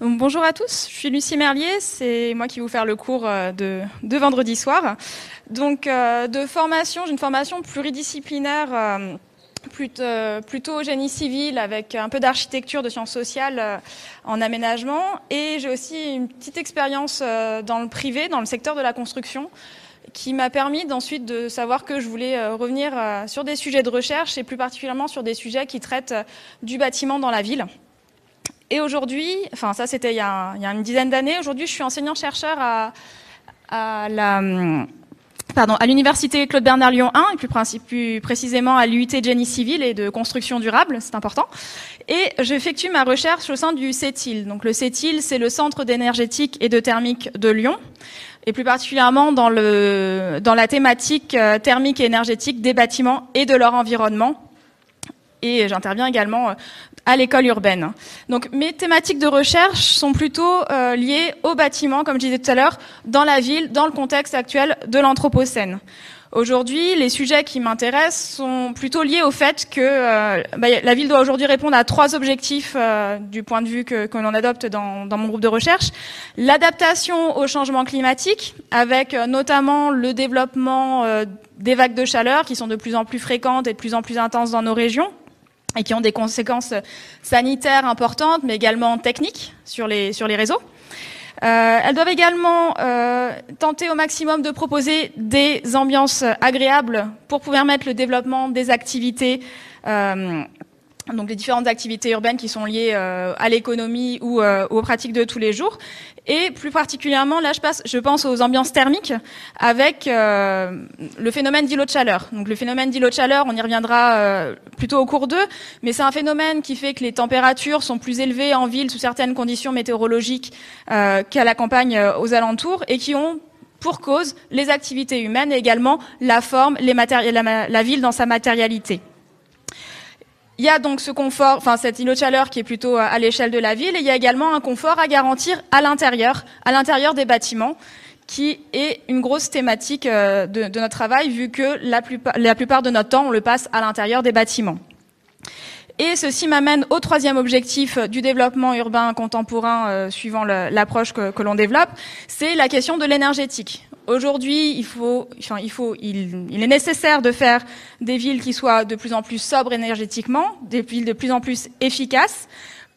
Bonjour à tous, je suis Lucie Merlier, c'est moi qui vais vous faire le cours euh, de, vendredi soir. Donc, euh, de formation, j'ai une formation pluridisciplinaire euh, plutôt, plutôt génie civil avec un peu d'architecture, de sciences sociales en aménagement. Et j'ai aussi une petite expérience dans le privé, dans le secteur de la construction qui m'a permis d'ensuite de savoir que je voulais euh, revenir euh, sur des sujets de recherche et plus particulièrement sur des sujets qui traitent euh, du bâtiment dans la ville. Et aujourd'hui, enfin ça c'était il, y a une dizaine d'années, aujourd'hui je suis enseignant-chercheur à, à l'université Claude Bernard Lyon 1, et plus, précisément à l'UT Génie Civil et de construction durable, c'est important. Et j'effectue ma recherche au sein du CETIL. Donc le CETIL, c'est le Centre d'énergétique et de thermique de Lyon et plus particulièrement dans, le, dans la thématique euh, thermique et énergétique des bâtiments et de leur environnement. Et j'interviens également euh, à l'école urbaine. Donc mes thématiques de recherche sont plutôt euh, liées aux bâtiments, comme je disais tout à l'heure, dans la ville, dans le contexte actuel de l'Anthropocène. Aujourd'hui, les sujets qui m'intéressent sont plutôt liés au fait que euh, bah, la ville doit aujourd'hui répondre à trois objectifs euh, du point de vue que, l'on adopte dans, dans, mon groupe de recherche. L'adaptation au changement climatique, avec euh, notamment le développement des vagues de chaleur qui sont de plus en plus fréquentes et de plus en plus intenses dans nos régions et qui ont des conséquences sanitaires importantes, mais également techniques sur les, sur les réseaux. Euh, elles doivent également euh, tenter au maximum de proposer des ambiances agréables pour pouvoir mettre le développement des activités euh, donc les différentes activités urbaines qui sont liées euh, à l'économie ou euh, aux pratiques de tous les jours. Et plus particulièrement, là, je, passe, je pense aux ambiances thermiques avec euh, le phénomène d'îlot de chaleur. Donc le phénomène d'îlot de chaleur, on y reviendra plutôt au cours d'eux, mais c'est un phénomène qui fait que les températures sont plus élevées en ville sous certaines conditions météorologiques qu'à la campagne aux alentours et qui ont pour cause les activités humaines et également la forme, la ville dans sa matérialité. Il y a donc ce confort, enfin cet îlot de chaleur qui est plutôt à l'échelle de la ville, et il y a également un confort à garantir à l'intérieur, à l'intérieur des bâtiments, qui est une grosse thématique euh, de, notre travail, vu que la plupart, de notre temps, on le passe à l'intérieur des bâtiments. Et ceci m'amène au troisième objectif du développement urbain contemporain, euh, suivant l'approche que, que l'on développe, c'est la question de l'énergétique. Aujourd'hui, il faut, enfin, il faut, il, est nécessaire de faire des villes qui soient de plus en plus sobres énergétiquement, des villes de plus en plus efficaces,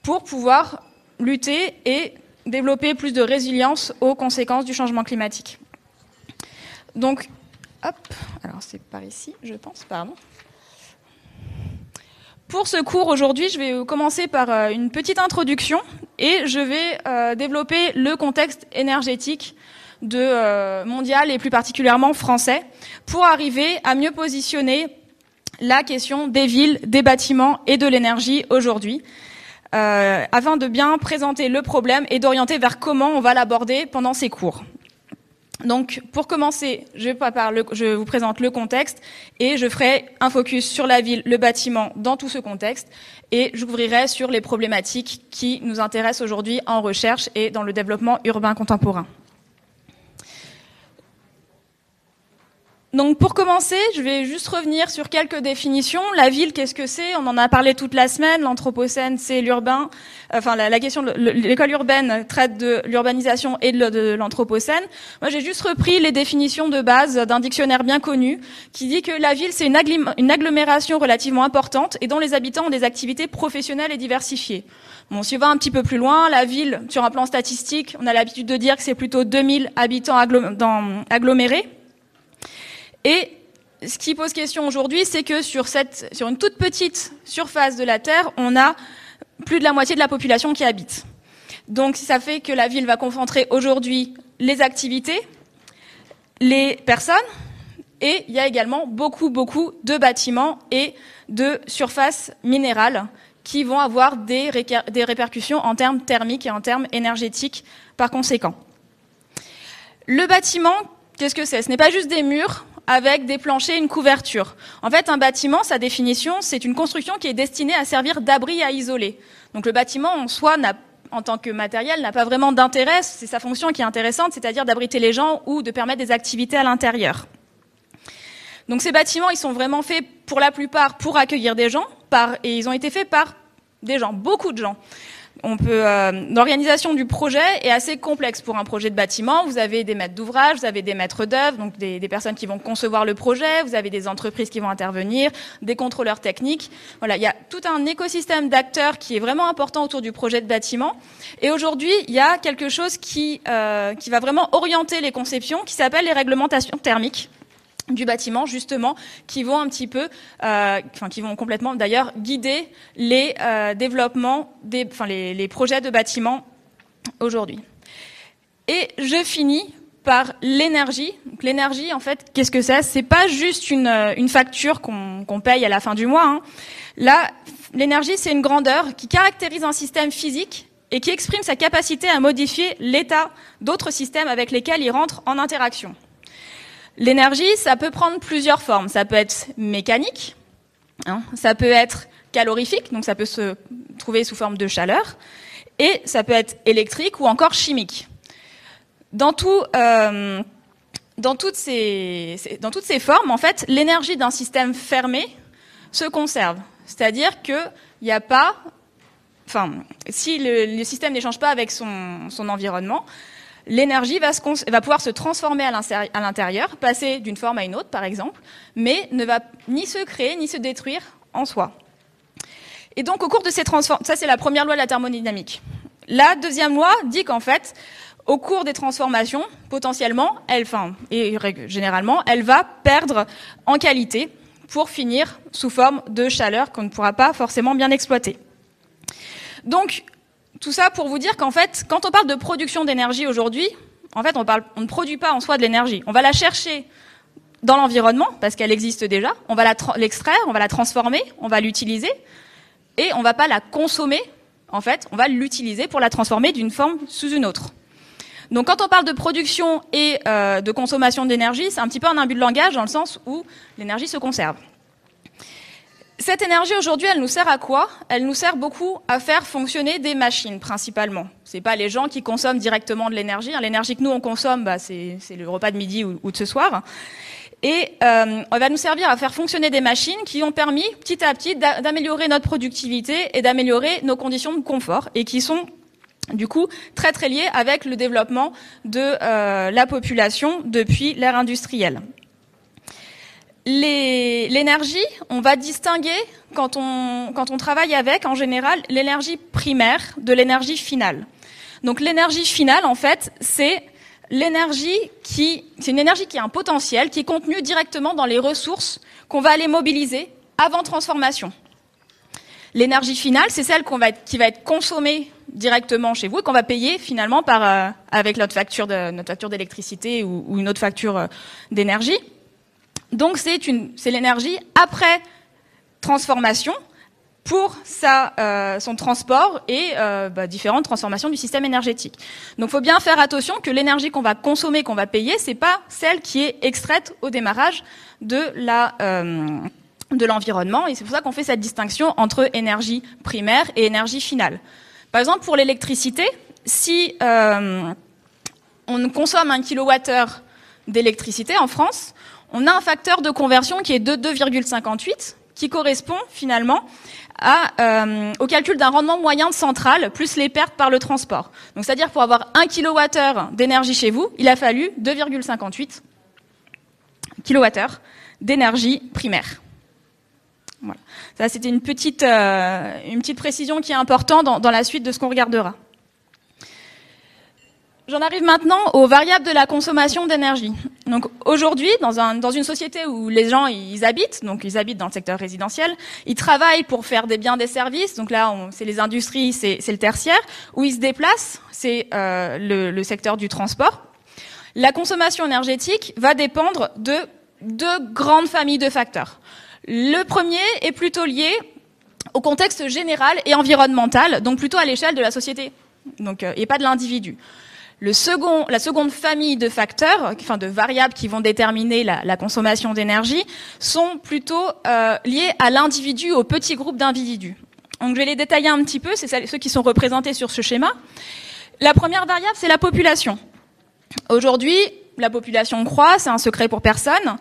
pour pouvoir lutter et développer plus de résilience aux conséquences du changement climatique. Donc, hop, alors c'est par ici, je pense, pardon. Pour ce cours aujourd'hui, je vais commencer par euh, une petite introduction et je vais euh, développer le contexte énergétique de euh, mondial et plus particulièrement français pour arriver à mieux positionner la question des villes, des bâtiments et de l'énergie aujourd'hui. Euh, afin de bien présenter le problème et d'orienter vers comment on va l'aborder pendant ces cours. Donc, pour commencer, je, je, vous présente le contexte et je ferai un focus sur la ville, le bâtiment dans tout ce contexte et j'ouvrirai sur les problématiques qui nous intéressent aujourd'hui en recherche et dans le développement urbain contemporain. Donc pour commencer, je vais juste revenir sur quelques définitions. La ville, qu'est-ce que c'est? On en a parlé toute la semaine. L'anthropocène, c'est l'urbain. Enfin, la, question de l'école urbaine traite de l'urbanisation et de l'anthropocène. Moi, j'ai juste repris les définitions de base d'un dictionnaire bien connu qui dit que la ville, c'est une, agglomération relativement importante et dont les habitants ont des activités professionnelles et diversifiées. Bon, si on va un petit peu plus loin, la ville, sur un plan statistique, on a l'habitude de dire que c'est plutôt 2000 habitants agglomérés. Et ce qui pose question aujourd'hui, c'est que sur, une toute petite surface de la Terre, on a plus de la moitié de la population qui habite. Donc ça fait que la ville va concentrer aujourd'hui les activités, les personnes, et il y a également beaucoup, beaucoup de bâtiments et de surfaces minérales qui vont avoir des répercussions en termes thermiques et en termes énergétiques par conséquent. Le bâtiment, qu'est-ce que c'est? Ce n'est pas juste des murs, avec des planchers et une couverture. En fait, un bâtiment, sa définition, c'est une construction qui est destinée à servir d'abri à isoler. Donc le bâtiment en soi en tant que matériel, n'a pas vraiment d'intérêt. C'est sa fonction qui est intéressante, c'est-à-dire d'abriter les gens ou de permettre des activités à l'intérieur. Donc ces bâtiments, ils sont vraiment faits pour la plupart pour accueillir des gens, et ils ont été faits par des gens, beaucoup de gens. On peut, euh, l'organisation du projet est assez complexe pour un projet de bâtiment. Vous avez des maîtres d'ouvrage, vous avez des maîtres d'œuvre, donc des, personnes qui vont concevoir le projet, vous avez des entreprises qui vont intervenir, des contrôleurs techniques. Voilà, il y a tout un écosystème d'acteurs qui est vraiment important autour du projet de bâtiment. Et aujourd'hui, il y a quelque chose qui, euh, qui va vraiment orienter les conceptions, qui s'appelle les réglementations thermiques du bâtiment justement qui vont un petit peu, euh, enfin qui vont complètement d'ailleurs guider les euh, développements des, enfin les, projets de bâtiments aujourd'hui. Et je finis par l'énergie. L'énergie, en fait, qu'est-ce que c'est? C'est pas juste une, une facture qu'on qu paye à la fin du mois. Hein. Là, l'énergie, c'est une grandeur qui caractérise un système physique et qui exprime sa capacité à modifier l'état d'autres systèmes avec lesquels il rentre en interaction. L'énergie, ça peut prendre plusieurs formes. Ça peut être mécanique, hein, ça peut être calorifique, donc ça peut se trouver sous forme de chaleur, et ça peut être électrique ou encore chimique. Dans, euh, toutes, ces, formes, en fait, l'énergie d'un système fermé se conserve. C'est-à-dire qu'il n'y a pas, enfin, si le, système n'échange pas avec son environnement, l'énergie va, pouvoir se transformer à l'intérieur, passer d'une forme à une autre, par exemple, mais ne va ni se créer ni se détruire en soi. Et donc, au cours de ces transformations, ça c'est la première loi de la thermodynamique. La deuxième loi dit qu'en fait, au cours des transformations, potentiellement, elle, enfin, et généralement, elle va perdre en qualité pour finir sous forme de chaleur qu'on ne pourra pas forcément bien exploiter. Donc, tout ça pour vous dire qu'en fait, quand on parle de production d'énergie aujourd'hui, en fait, on, ne produit pas en soi de l'énergie. On va la chercher dans l'environnement, parce qu'elle existe déjà. On va l'extraire, on va la transformer, on va l'utiliser, et on ne va pas la consommer. En fait, on va l'utiliser pour la transformer d'une forme sous une autre. Donc, quand on parle de production et euh, de consommation d'énergie, c'est un petit peu un imbut de langage dans le sens où l'énergie se conserve. Cette énergie aujourd'hui, elle nous sert à quoi? Elle nous sert beaucoup à faire fonctionner des machines principalement. C'est pas les gens qui consomment directement de l'énergie. Hein. L'énergie que nous on consomme, bah, c'est le repas de midi ou, de ce soir. Et euh, elle va nous servir à faire fonctionner des machines qui ont permis petit à petit d'améliorer notre productivité et d'améliorer nos conditions de confort et qui sont du coup très très liées avec le développement de euh, la population depuis l'ère industrielle. L'énergie, on va distinguer, quand on, travaille avec, en général, l'énergie primaire de l'énergie finale. Donc l'énergie finale, en fait, c'est l'énergie qui, c'est une énergie qui a un potentiel, qui est contenue directement dans les ressources qu'on va aller mobiliser avant transformation. L'énergie finale, c'est celle qui va être consommée directement chez vous et qu'on va payer finalement euh, avec notre facture d'électricité ou, ou, une autre facture euh, d'énergie. Donc c'est l'énergie après transformation pour euh, son transport et euh, bah, différentes transformations du système énergétique. Donc, il faut bien faire attention que l'énergie qu'on va consommer, qu'on va payer, c'est pas celle qui est extraite au démarrage de euh, de l'environnement. Et c'est pour ça qu'on fait cette distinction entre énergie primaire et énergie finale. Par exemple, pour l'électricité, si on consomme un kilowattheure d'électricité en France, on a un facteur de conversion qui est de 2,58, qui correspond finalement euh, au calcul d'un rendement moyen de centrale plus les pertes par le transport. Donc c'est-à-dire pour avoir 1 kWh d'énergie chez vous, il a fallu 2,58 kWh d'énergie primaire. Voilà. C'était une petite, euh, une petite précision qui est importante dans la suite de ce qu'on regardera. J'en arrive maintenant aux variables de la consommation d'énergie. Donc aujourd'hui, dans, un, dans, une société où les gens ils habitent, donc ils habitent dans le secteur résidentiel, ils travaillent pour faire des biens, des services. Donc là, c'est les industries, c'est le tertiaire. Où ils se déplacent, c'est euh, le, le secteur du transport. La consommation énergétique va dépendre de deux grandes familles de facteurs. Le premier est plutôt lié au contexte général et environnemental, donc plutôt à l'échelle de la société, donc euh, et pas de l'individu. Le second, la seconde famille de facteurs, enfin de variables qui vont déterminer la, la consommation d'énergie, sont plutôt euh, liés à l'individu, au petit groupe d'individus. Donc je vais les détailler un petit peu, c'est ceux qui sont représentés sur ce schéma. La première variable, c'est la population. Aujourd'hui, la population croît, c'est un secret pour personne.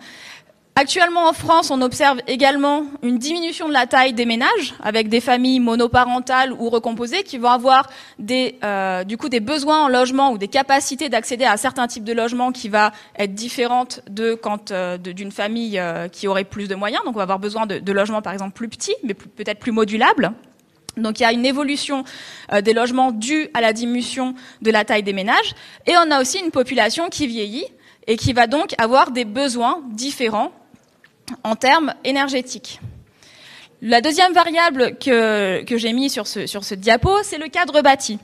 Actuellement en France, on observe également une diminution de la taille des ménages, avec des familles monoparentales ou recomposées qui vont avoir des, euh, du coup des besoins en logement ou des capacités d'accéder à certains types de logements qui va être différentes de quand euh, d'une famille euh, qui aurait plus de moyens. Donc on va avoir besoin de, de logements par exemple plus petits, mais peut-être plus modulables. Donc il y a une évolution des logements due à la diminution de la taille des ménages, et on a aussi une population qui vieillit et qui va donc avoir des besoins différents en termes énergétiques. La deuxième variable que, j'ai mis sur ce, sur diapo, c'est le cadre bâti.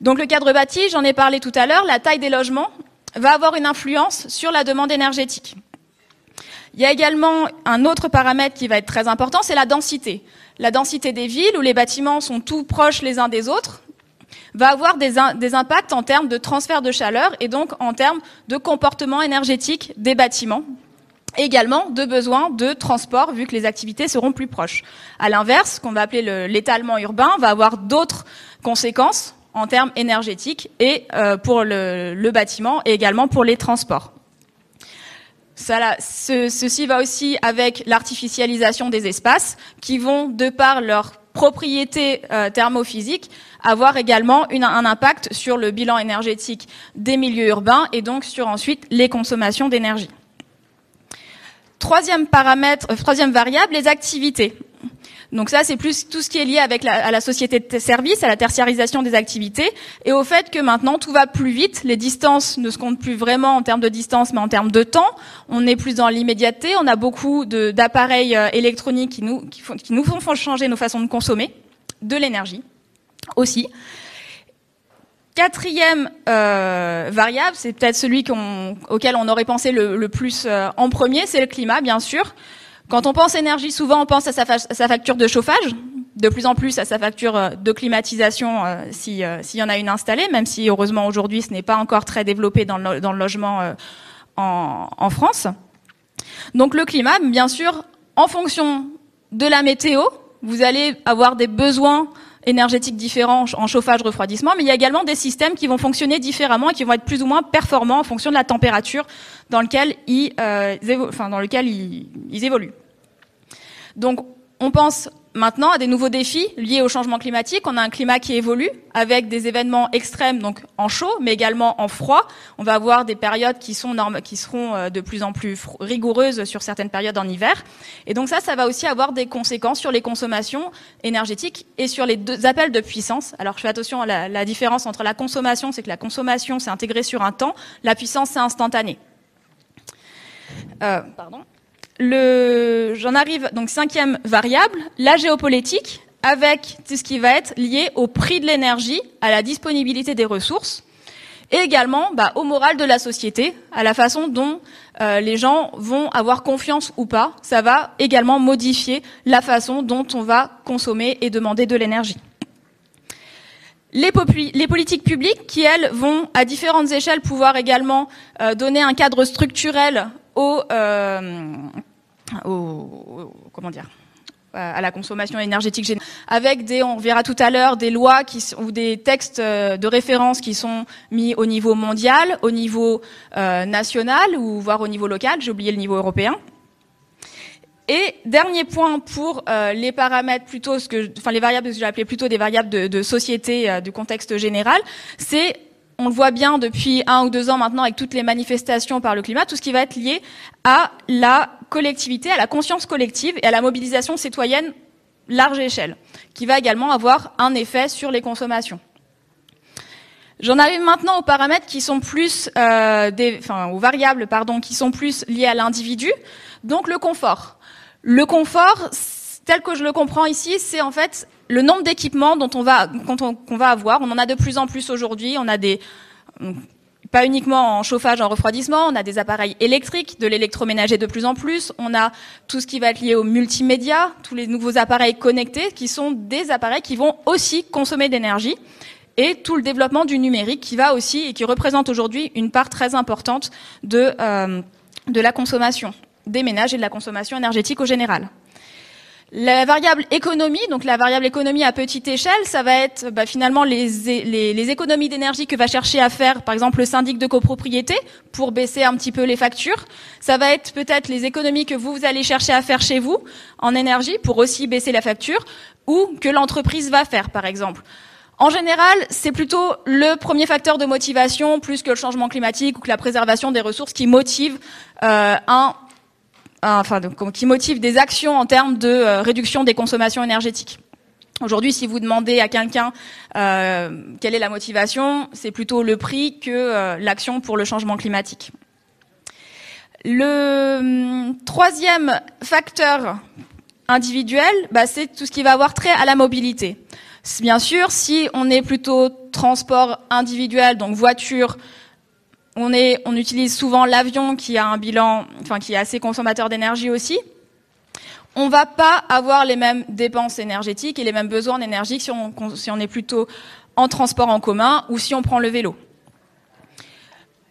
Donc le cadre bâti, j'en ai parlé tout à l'heure, la taille des logements va avoir une influence sur la demande énergétique. Il y a également un autre paramètre qui va être très important, c'est la densité. La densité des villes où les bâtiments sont tout proches les uns des autres va avoir des impacts en termes de transfert de chaleur et donc en termes de comportement énergétique des bâtiments également de besoins de transport vu que les activités seront plus proches. À l'inverse, ce qu'on va appeler l'étalement urbain va avoir d'autres conséquences en termes énergétiques et euh, pour le, bâtiment et également pour les transports. ceci va aussi avec l'artificialisation des espaces qui vont, de par leurs propriétés euh, thermophysiques, avoir également un impact sur le bilan énergétique des milieux urbains et donc sur ensuite les consommations d'énergie. Troisième paramètre, euh, troisième variable, les activités. Donc ça, c'est plus tout ce qui est lié avec la, à la société de service, à la tertiarisation des activités, et au fait que maintenant tout va plus vite. Les distances ne se comptent plus vraiment en termes de distance, mais en termes de temps. On est plus dans l'immédiateté. On a beaucoup d'appareils euh, électroniques qui nous, qui, font, qui nous font changer nos façons de consommer de l'énergie aussi. Quatrième euh, variable, c'est peut-être celui auquel on aurait pensé le, plus euh, en premier, c'est le climat, bien sûr. Quand on pense énergie, souvent on pense à sa, facture de chauffage, de plus en plus à sa facture euh, de climatisation s'il y en a une installée, même si heureusement aujourd'hui ce n'est pas encore très développé dans le, logement en, en France. Donc le climat, bien sûr, en fonction de la météo, vous allez avoir des besoins énergétiques différents en chauffage, refroidissement, mais il y a également des systèmes qui vont fonctionner différemment et qui vont être plus ou moins performants en fonction de la température dans lequel ils, euh, ils évoluent. Donc, on pense maintenant à des nouveaux défis liés au changement climatique. On a un climat qui évolue avec des événements extrêmes, donc en chaud, mais également en froid. On va avoir des périodes qui, sont qui seront euh, de plus en plus rigoureuses sur certaines périodes en hiver. Et donc ça, ça va aussi avoir des conséquences sur les consommations énergétiques et sur les deux appels de puissance. Alors je fais attention à la, la différence entre la consommation, c'est que la consommation, c'est intégré sur un temps. La puissance, c'est instantané. Euh, pardon j'en arrive donc cinquième variable, la géopolitique, avec tout ce qui va être lié au prix de l'énergie, à la disponibilité des ressources, et également bah, au moral de la société, à la façon dont euh, les gens vont avoir confiance ou pas. Ça va également modifier la façon dont on va consommer et demander de l'énergie. Les, les, politiques publiques qui, elles, vont à différentes échelles pouvoir également euh, donner un cadre structurel aux, euh, au, comment dire à la consommation énergétique générale, avec des, on verra tout à l'heure, des lois qui, ou des textes euh, de référence qui sont mis au niveau mondial, au niveau euh, national ou voire au niveau local. J'ai oublié le niveau européen. Et dernier point pour euh, les paramètres plutôt, ce que, enfin les variables que j'ai appelées plutôt des variables de, de société, euh, du contexte général, c'est on le voit bien depuis un ou deux ans maintenant avec toutes les manifestations par le climat, tout ce qui va être lié à la collectivité, à la conscience collective et à la mobilisation citoyenne large échelle, qui va également avoir un effet sur les consommations. J'en arrive maintenant aux paramètres qui sont plus, euh, enfin aux variables pardon, qui sont plus liées à l'individu. Donc le confort. Le confort, tel que je le comprends ici, c'est en fait le nombre d'équipements dont on va, qu'on va avoir. On en a de plus en plus aujourd'hui. On a des, pas uniquement en chauffage, en refroidissement, on a des appareils électriques, de l'électroménager de plus en plus, on a tout ce qui va être lié au multimédia, tous les nouveaux appareils connectés qui sont des appareils qui vont aussi consommer d'énergie et tout le développement du numérique qui va aussi et qui représente aujourd'hui une part très importante de, euh, de la consommation des ménages et de la consommation énergétique au général. La variable économie, donc la variable économie à petite échelle, ça va être bah, finalement les, les, les économies d'énergie que va chercher à faire, par exemple, le syndic de copropriété pour baisser un petit peu les factures. Ça va être peut-être les économies que vous, allez chercher à faire chez vous en énergie pour aussi baisser la facture, ou que l'entreprise va faire, par exemple. En général, c'est plutôt le premier facteur de motivation, plus que le changement climatique ou que la préservation des ressources, qui motive euh, un enfin, qui motive des actions en termes de euh, réduction des consommations énergétiques. Aujourd'hui, si vous demandez à quelqu'un euh, quelle est la motivation, c'est plutôt le prix que euh, l'action pour le changement climatique. Le hum, troisième facteur individuel, bah, c'est tout ce qui va avoir trait à la mobilité. Bien sûr, si on est plutôt transport individuel, donc voiture, on, utilise souvent l'avion qui a un bilan, enfin qui est assez consommateur d'énergie aussi. On va pas avoir les mêmes dépenses énergétiques et les mêmes besoins d'énergie si on, si on est plutôt en transport en commun ou si on prend le vélo.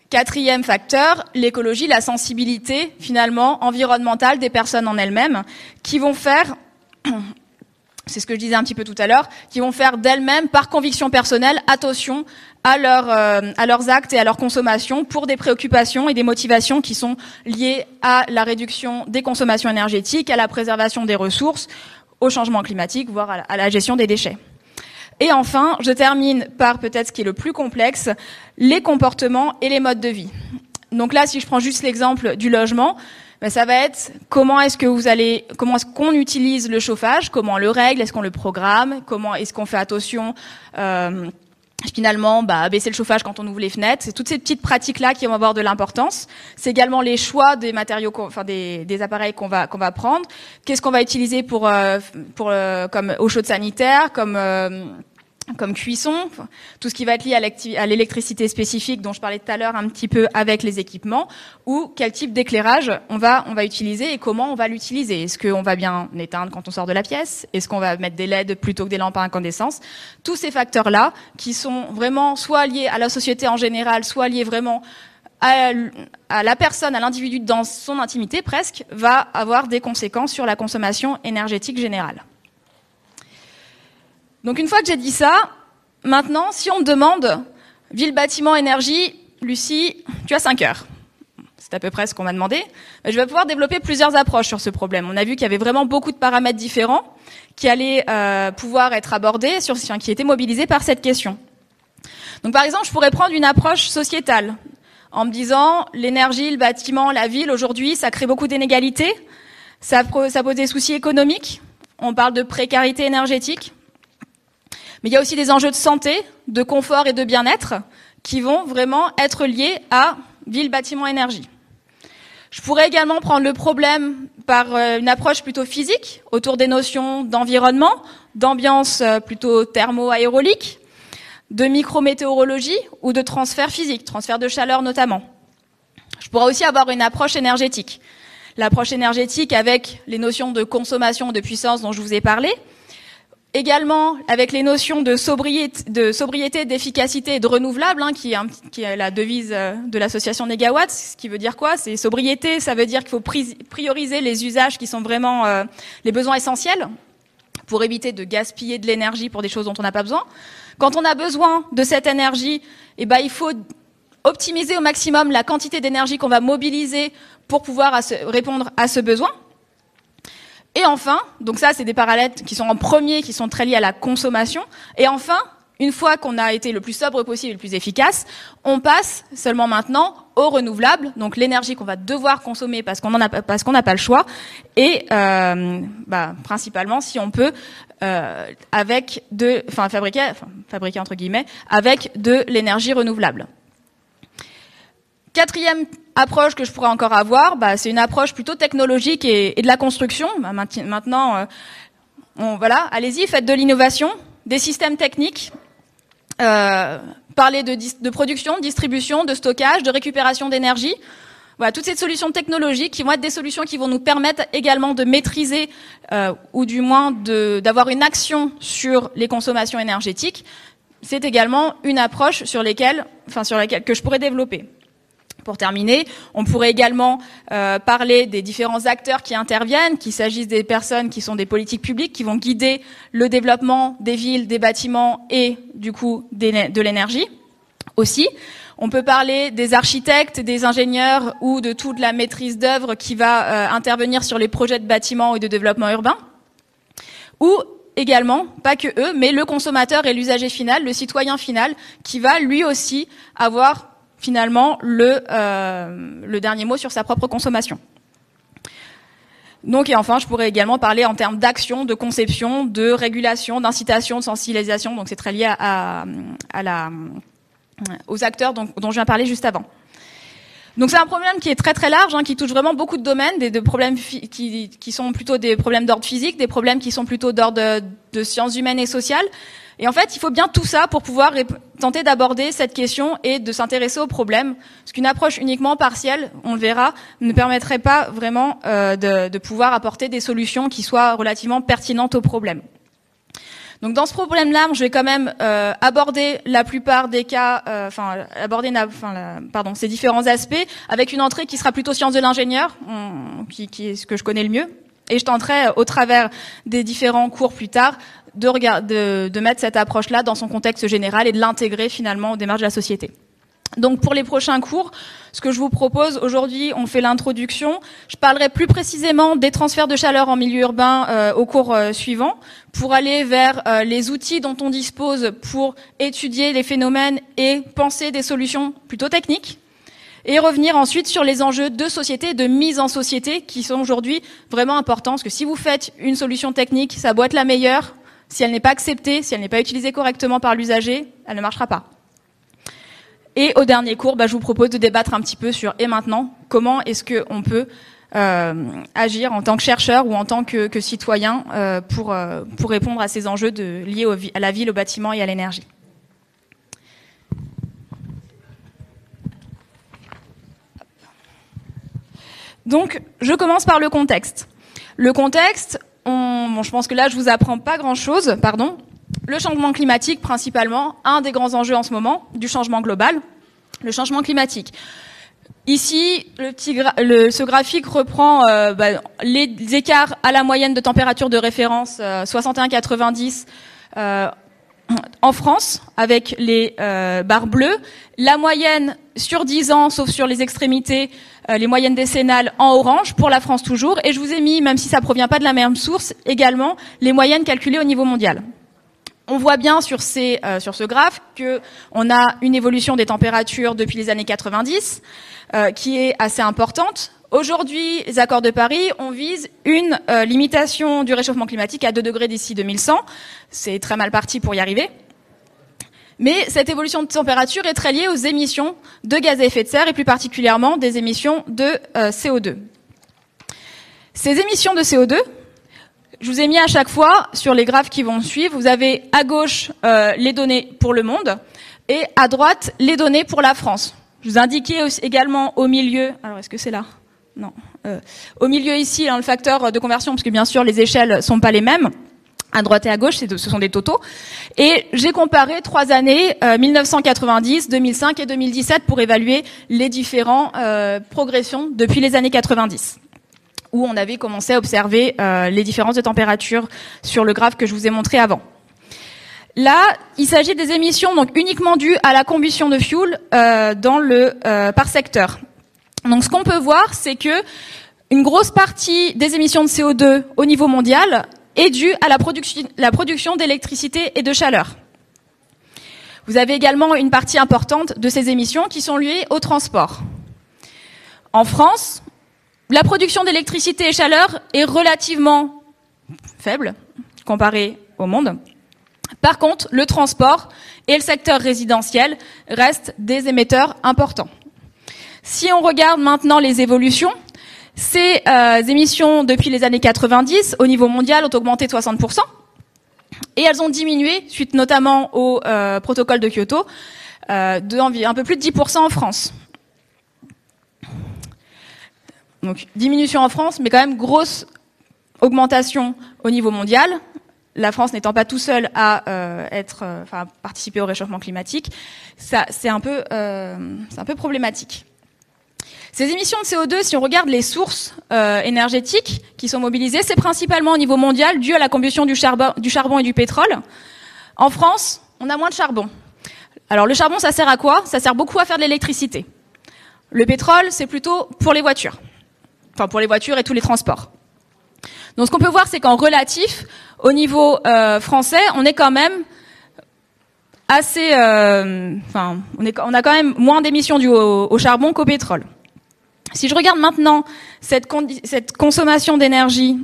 Quatrième facteur, l'écologie, la sensibilité finalement environnementale des personnes en elles-mêmes qui vont faire c'est ce que je disais un petit peu tout à l'heure, qui vont faire d'elles-mêmes, par conviction personnelle, attention à, euh, à leurs actes et à leur consommation pour des préoccupations et des motivations qui sont liées à la réduction des consommations énergétiques, à la préservation des ressources, au changement climatique, voire à la gestion des déchets. Et enfin, je termine par peut-être ce qui est le plus complexe, les comportements et les modes de vie. Donc là, si je prends juste l'exemple du logement, ben, ça va être comment est-ce que vous allez, comment est-ce qu'on utilise le chauffage, comment on le règle, est-ce qu'on le programme, comment est-ce qu'on fait attention euh, finalement bah, baisser le chauffage quand on ouvre les fenêtres. C'est toutes ces petites pratiques-là qui vont avoir de l'importance. C'est également les choix des matériaux, enfin des, des appareils qu'on va qu'on va prendre. Qu'est-ce qu'on va utiliser pour euh, pour euh, comme eau chaude sanitaire, comme comme cuisson, tout ce qui va être lié à l'électricité spécifique dont je parlais tout à l'heure un petit peu avec les équipements, ou quel type d'éclairage on va, utiliser et comment on va l'utiliser. Est-ce qu'on va bien l'éteindre quand on sort de la pièce? Est-ce qu'on va mettre des LED plutôt que des lampes à incandescence? Tous ces facteurs-là qui sont vraiment soit liés à la société en général, soit liés vraiment à, à la personne, à l'individu dans son intimité presque, va avoir des conséquences sur la consommation énergétique générale. Donc une fois que j'ai dit ça, maintenant, si on me demande ville, bâtiment, énergie, Lucie, tu as 5 heures. C'est à peu près ce qu'on m'a demandé. Je vais pouvoir développer plusieurs approches sur ce problème. On a vu qu'il y avait vraiment beaucoup de paramètres différents qui allaient euh, pouvoir être abordés, sur, qui étaient mobilisés par cette question. Donc par exemple, je pourrais prendre une approche sociétale en me disant l'énergie, le bâtiment, la ville, aujourd'hui, ça crée beaucoup d'inégalités, ça pose des soucis économiques, on parle de précarité énergétique, mais il y a aussi des enjeux de santé, de confort et de bien-être qui vont vraiment être liés à ville, bâtiment, énergie. Je pourrais également prendre le problème par euh, une approche plutôt physique, autour des notions d'environnement, d'ambiance euh, plutôt thermo-aérolique, de micrométéorologie ou de transfert physique, transfert de chaleur notamment. Je pourrais aussi avoir une approche énergétique. L'approche énergétique avec les notions de consommation de puissance dont je vous ai parlé, Également, avec les notions de sobriété, d'efficacité et de renouvelable, hein, qui, est la devise euh, de l'association Negawatt, ce qui veut dire quoi? C'est sobriété, ça veut dire qu'il faut prioriser les usages qui sont vraiment euh, les besoins essentiels pour éviter de gaspiller de l'énergie pour des choses dont on n'a pas besoin. Quand on a besoin de cette énergie, eh ben, il faut optimiser au maximum la quantité d'énergie qu'on va mobiliser pour pouvoir répondre à ce besoin. Et enfin, donc ça, c'est des parallèles qui sont en premier, qui sont très liés à la consommation. Et enfin, une fois qu'on a été le plus sobre possible et le plus efficace, on passe seulement maintenant au renouvelable, donc l'énergie qu'on va devoir consommer parce qu'on a parce n'a pas le choix, et euh, bah, principalement si on peut euh, avec de, enfin fabriquer, enfin fabriquer entre guillemets, avec de l'énergie renouvelable. Quatrième approche que je pourrais encore avoir, bah, c'est une approche plutôt technologique et, de la construction. Bah, maintenant, euh, voilà, allez-y, faites de l'innovation, des systèmes techniques, euh, parlez de, production, de distribution, de stockage, de récupération d'énergie. Voilà, toutes ces solutions technologiques qui vont être des solutions qui vont nous permettre également de maîtriser euh, ou du moins d'avoir une action sur les consommations énergétiques. C'est également une approche sur sur laquelle que je pourrais développer. Pour terminer, on pourrait également euh, parler des différents acteurs qui interviennent, qu'il s'agisse des personnes qui sont des politiques publiques, qui vont guider le développement des villes, des bâtiments et du coup de l'énergie aussi. On peut parler des architectes, des ingénieurs ou de toute la maîtrise d'œuvre qui va euh, intervenir sur les projets de bâtiments et de développement urbain. Ou également, pas que eux, mais le consommateur et l'usager final, le citoyen final, qui va lui aussi avoir finalement le, euh, le dernier mot sur sa propre consommation. Donc, et enfin, je pourrais également parler en termes d'action, de conception, de régulation, d'incitation, de sensibilisation. Donc, c'est très lié à, à, la, aux acteurs dont, dont je viens parler juste avant. Donc c'est un problème qui est très très large, hein, qui touche vraiment beaucoup de domaines, des, de problèmes qui, qui, sont plutôt des problèmes d'ordre physique, des problèmes qui sont plutôt d'ordre de, de, sciences humaines et sociales. Et en fait, il faut bien tout ça pour pouvoir tenter d'aborder cette question et de s'intéresser au problème. Parce qu'une approche uniquement partielle, on le verra, ne permettrait pas vraiment euh, de, pouvoir apporter des solutions qui soient relativement pertinentes au problème. Donc dans ce problème-là, je vais quand même euh, aborder la plupart des cas, euh, enfin aborder, pardon, ces différents aspects avec une entrée qui sera plutôt science de l'ingénieur, qui, qui, est ce que je connais le mieux, et je tenterai au travers des différents cours plus tard de, de, de mettre cette approche-là dans son contexte général et de l'intégrer finalement aux démarches de la société. Donc pour les prochains cours, ce que je vous propose aujourd'hui, on fait l'introduction. Je parlerai plus précisément des transferts de chaleur en milieu urbain euh, au cours euh, suivant, pour aller vers euh, les outils dont on dispose pour étudier les phénomènes et penser des solutions plutôt techniques, et revenir ensuite sur les enjeux de société, de mise en société, qui sont aujourd'hui vraiment importants. Parce que si vous faites une solution technique, ça doit être la meilleure. Si elle n'est pas acceptée, si elle n'est pas utilisée correctement par l'usager, elle ne marchera pas. Et au dernier cours, bah, je vous propose de débattre un petit peu sur et maintenant, comment est-ce qu'on peut euh, agir en tant que chercheur ou en tant que, que citoyen euh, pour, euh, pour répondre à ces enjeux de, liés à la ville, au bâtiment et à l'énergie. Donc, je commence par le contexte. Le contexte, on, bon, je pense que là, je vous apprends pas grand-chose, pardon. Le changement climatique, principalement, un des grands enjeux en ce moment du changement global, le changement climatique. Ici, le petit ce graphique reprend euh, bah, les, écarts à la moyenne de température de référence euh, 61-90 euh, en France, avec les euh, barres bleues. La moyenne sur 10 ans, sauf sur les extrémités, les moyennes décennales en orange, pour la France toujours. Et je vous ai mis, même si ça provient pas de la même source, également les moyennes calculées au niveau mondial. On voit bien sur, ces, euh, sur ce graphe que on a une évolution des températures depuis les années 90 euh, qui est assez importante. Aujourd'hui, les accords de Paris, on vise une euh, limitation du réchauffement climatique à 2 degrés d'ici 2100. C'est très mal parti pour y arriver. Mais cette évolution de température est très liée aux émissions de gaz à effet de serre et plus particulièrement des émissions de CO2. Ces émissions de CO2, je vous ai mis à chaque fois sur les graphes qui vont suivre, vous avez à gauche euh, les données pour le monde et à droite les données pour la France. Je vous indiquais également au milieu, alors est-ce que c'est là? Non. Euh, au milieu ici, dans le facteur de conversion, parce que bien sûr les échelles sont pas les mêmes. À droite et à gauche, ce sont des totaux. Et j'ai comparé trois années, 1990, 2005 et 2017, pour évaluer les différentes euh, progressions depuis les années 90 où on avait commencé à observer euh, les différences de température sur le graphe que je vous ai montré avant. Là, il s'agit des émissions donc uniquement dues à la combustion de fuel euh, dans le euh, par secteur. Donc, ce qu'on peut voir, c'est que une grosse partie des émissions de CO2 au niveau mondial est due à la production, d'électricité et de chaleur. Vous avez également une partie importante de ces émissions qui sont liées au transport. En France, la production d'électricité et chaleur est relativement faible comparée au monde. Par contre, le transport et le secteur résidentiel restent des émetteurs importants. Si on regarde maintenant les évolutions, ces euh, émissions depuis les années 90 au niveau mondial ont augmenté de 60% et elles ont diminué suite notamment au euh, protocole de Kyoto euh, de un peu plus de 10% en France. Donc diminution en France, mais quand même grosse augmentation au niveau mondial. La France n'étant pas tout seul à euh, euh, participer au réchauffement climatique, c'est un peu problématique. Ces émissions de CO2, si on regarde les sources euh, énergétiques qui sont mobilisées, c'est principalement au niveau mondial dû à la combustion du charbon, du charbon et du pétrole. En France, on a moins de charbon. Alors le charbon, ça sert à quoi? Ça sert beaucoup à faire de l'électricité. Le pétrole, c'est plutôt pour les voitures. Enfin, pour les voitures et tous les transports. Donc ce qu'on peut voir, c'est qu'en relatif, au niveau euh, français, on est quand même assez... Euh, enfin, on, est, on, a quand même moins d'émissions dues au, au charbon qu'au pétrole. Si je regarde maintenant cette, consommation d'énergie,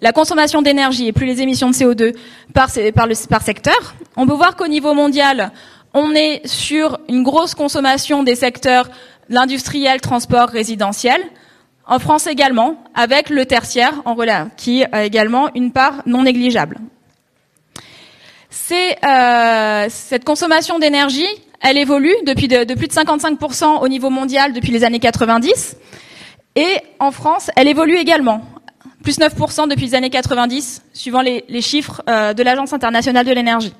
la consommation d'énergie et plus les émissions de CO2 par, par, le, par secteur, on peut voir qu'au niveau mondial, on est sur une grosse consommation des secteurs l'industriel, transport, résidentiel. En France également, avec le tertiaire en relais, qui a également une part non négligeable. C'est euh, cette consommation d'énergie, elle évolue depuis de, plus de 55% au niveau mondial depuis les années 90. Et en France, elle évolue également. Plus 9% depuis les années 90, suivant les, les chiffres euh, de l'Agence internationale de l'énergie.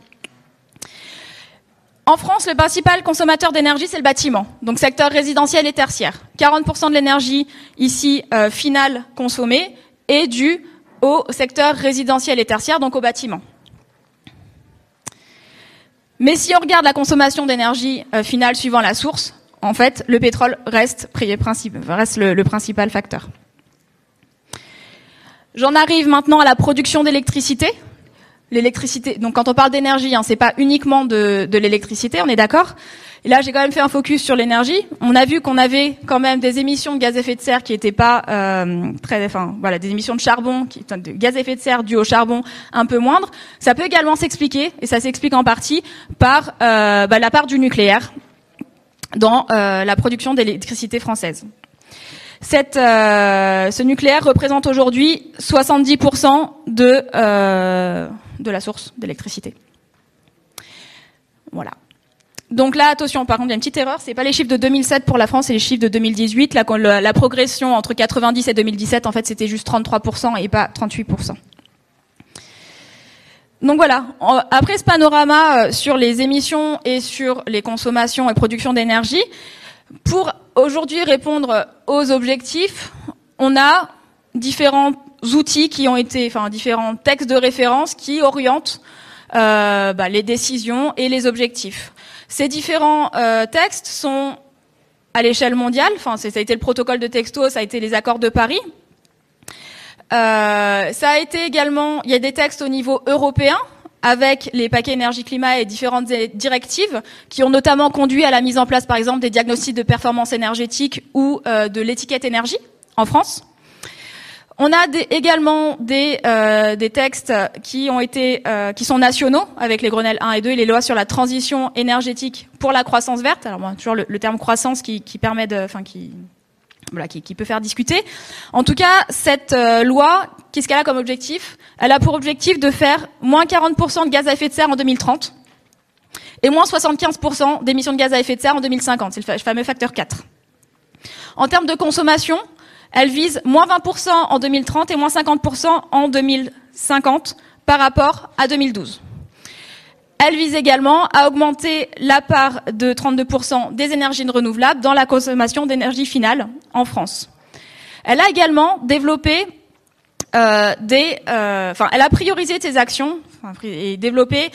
En France, le principal consommateur d'énergie, c'est le bâtiment, donc secteur résidentiel et tertiaire. 40% de l'énergie ici euh, finale consommée est due au secteur résidentiel et tertiaire, donc au bâtiment. Mais si on regarde la consommation d'énergie euh, finale suivant la source, en fait, le pétrole reste, reste le, principal facteur. J'en arrive maintenant à la production d'électricité. L'électricité, donc quand on parle d'énergie, hein, c'est pas uniquement de l'électricité, on est d'accord et là, j'ai quand même fait un focus sur l'énergie. On a vu qu'on avait quand même des émissions de gaz à effet de serre qui n'étaient pas euh, très, enfin voilà, des émissions de charbon, qui, de gaz à effet de serre dues au charbon un peu moindres. Ça peut également s'expliquer, et ça s'explique en partie par euh, bah, la part du nucléaire dans euh, la production d'électricité française. Cette, euh, ce nucléaire représente aujourd'hui 70% de, euh, de la source d'électricité. Voilà. Donc là, attention, par contre, il y a une petite erreur, c'est pas les chiffres de 2007 pour la France, c'est les chiffres de 2018. La, la progression entre 90 et 2017, en fait, c'était juste 33% et pas 38%. Donc voilà, après ce panorama euh, sur les émissions et sur les consommations et production d'énergie, pour aujourd'hui répondre aux objectifs, on a différents outils qui ont été, enfin différents textes de référence qui orientent euh, bah, les décisions et les objectifs. Ces différents euh, textes sont à l'échelle mondiale. Enfin, ça a été le protocole de Texto, ça a été les accords de Paris. Euh, ça a été également, il y a des textes au niveau européen avec les paquets énergie-climat et différentes directives qui ont notamment conduit à la mise en place, par exemple, des diagnostics de performance énergétique ou euh, de l'étiquette énergie en France. On a également des, euh, des, textes qui ont été euh, qui sont nationaux avec les Grenelles 1 et 2 et les lois sur la transition énergétique pour la croissance verte. Alors moi, toujours le, terme croissance qui, qui permet de, enfin qui voilà, qui, qui, peut faire discuter. En tout cas, cette euh, loi, qu'est-ce qu'elle a comme objectif? Elle a pour objectif de faire moins 40% de gaz à effet de serre en 2030 et moins 75% d'émissions de gaz à effet de serre en 2050. C'est le fameux facteur 4. En termes de consommation, elle vise moins 20% en 2030 et moins 50% en 2050 par rapport à 2012. Elle vise également à augmenter la part de 32% des énergies renouvelables dans la consommation d'énergie finale en France. Elle a également développé euh, des, euh, enfin, elle a priorisé ses actions et développé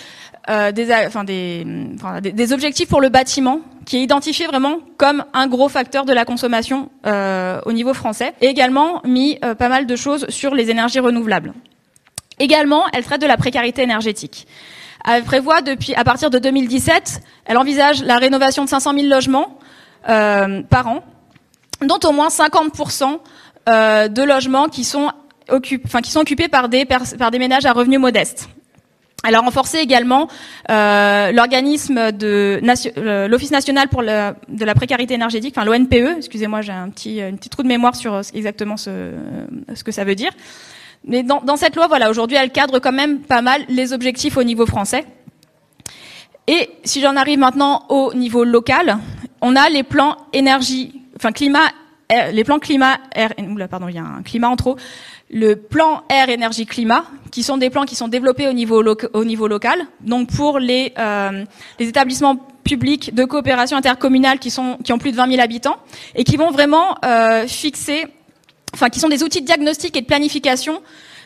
euh, des, objectifs pour le bâtiment, qui est identifié vraiment comme un gros facteur de la consommation euh, au niveau français, et également mis euh, pas mal de choses sur les énergies renouvelables. Également, elle traite de la précarité énergétique. Elle prévoit depuis, à partir de 2017, elle envisage la rénovation de 500 000 logements par an, dont au moins 50 de logements qui sont, enfin, qui sont occupés par des, par des ménages à revenus modestes. Elle a renforcé également euh, l'organisme de euh, l'Office national pour le, de la précarité énergétique, enfin l'ONPE. Excusez-moi, j'ai un petit, trou de mémoire sur euh, exactement ce, ce que ça veut dire. Mais dans, dans cette loi, voilà, aujourd'hui, elle cadre quand même pas mal les objectifs au niveau français. Et si j'en arrive maintenant au niveau local, on a les plans énergie, enfin climat, les plans climat, pardon, il y a un climat en trop, le plan air énergie climat, qui sont des plans qui sont développés au niveau, au niveau local. Donc pour les, euh, les établissements publics de coopération intercommunale qui sont qui ont plus de 20 000 habitants et qui vont vraiment fixer, enfin qui sont des outils de diagnostic et de planification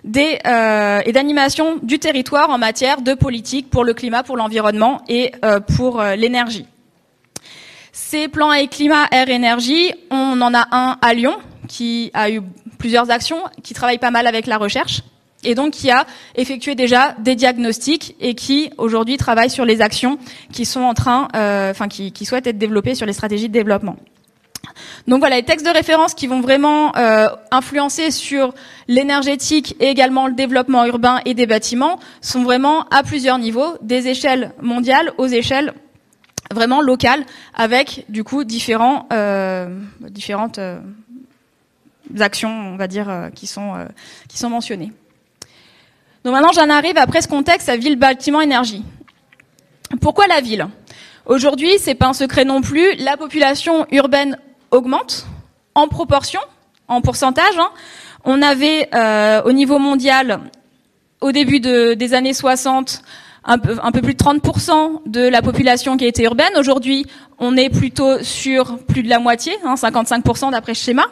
euh, et d'animation du territoire en matière de politique pour le climat, pour l'environnement et euh, pour euh, l'énergie. Ces plans et climat, air, énergie, on en a un à Lyon qui a eu plusieurs actions, qui travaille pas mal avec la recherche et donc qui a effectué déjà des diagnostics et qui aujourd'hui travaille sur les actions qui sont en train, enfin qui, qui souhaitent être développées sur les stratégies de développement. Donc voilà, les textes de référence qui vont vraiment euh, influencer sur l'énergétique et également le développement urbain et des bâtiments sont vraiment à plusieurs niveaux, des échelles mondiales aux échelles vraiment locales, avec du coup euh, différentes euh, actions, on va dire, qui sont qui sont mentionnées. Donc maintenant, j'en arrive après ce contexte à ville, bâtiment, énergie. Pourquoi la ville? Aujourd'hui, c'est pas un secret non plus. La population urbaine augmente en proportion, en pourcentage. Hein. On avait euh, au niveau mondial, au début des années 60, un peu, plus de 30% de la population qui était urbaine. Aujourd'hui, on est plutôt sur plus de la moitié, hein, 55% d'après ce schéma.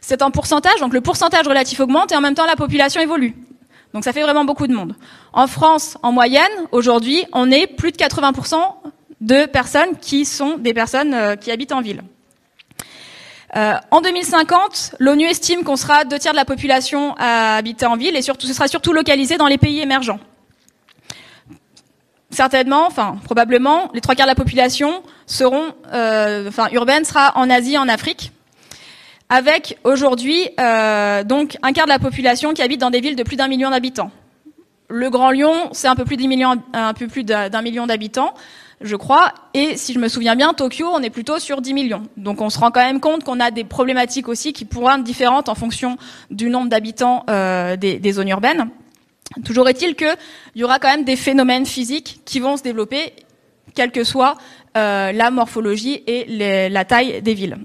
C'est un pourcentage, donc le pourcentage relatif augmente et en même temps la population évolue. Donc ça fait vraiment beaucoup de monde. En France, en moyenne, aujourd'hui, on est plus de 80% de personnes qui sont des personnes euh, qui habitent en ville. Euh, en 2050, l'ONU estime qu'on sera deux tiers de la population à habiter en ville et surtout, ce sera surtout localisé dans les pays émergents. Certainement, enfin probablement, les trois quarts de la population seront, euh, enfin urbaine sera en Asie, en Afrique, avec aujourd'hui euh, donc un quart de la population qui habite dans des villes de plus d'un million d'habitants. Le Grand Lyon, c'est un peu plus d'un million d'habitants je crois. Et si je me souviens bien, Tokyo, on est plutôt sur 10 millions. Donc on se rend quand même compte qu'on a des problématiques aussi qui pourraient être différentes en fonction du nombre d'habitants euh, des, zones urbaines. Toujours est-il qu'il y aura quand même des phénomènes physiques qui vont se développer, quelle que soit euh, la morphologie et la taille des villes.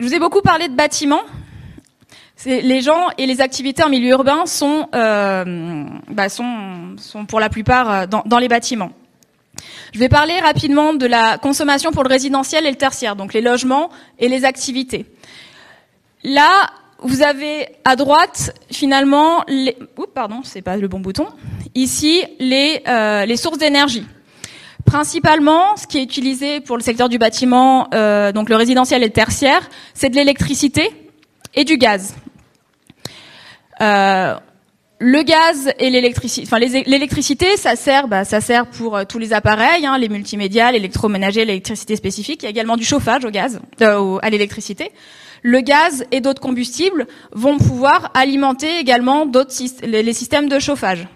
Je vous ai beaucoup parlé de bâtiments les gens et les activités en milieu urbain sont, euh, bah sont, pour la plupart euh, dans, dans, les bâtiments. Je vais parler rapidement de la consommation pour le résidentiel et le tertiaire, donc les logements et les activités. Là, vous avez à droite finalement les, pardon, c'est pas le bon bouton. Ici, les, euh, les sources d'énergie. Principalement, ce qui est utilisé pour le secteur du bâtiment, euh, donc le résidentiel et le tertiaire, c'est de l'électricité et du gaz. Euh, le gaz et l'électricité, enfin l'électricité, ça sert, bah, ça sert pour tous les appareils, hein, les multimédias, l'électroménager, l'électricité spécifique. Il y a également du chauffage au gaz, euh, à l'électricité. Le gaz et d'autres combustibles vont pouvoir alimenter également les systèmes de chauffage.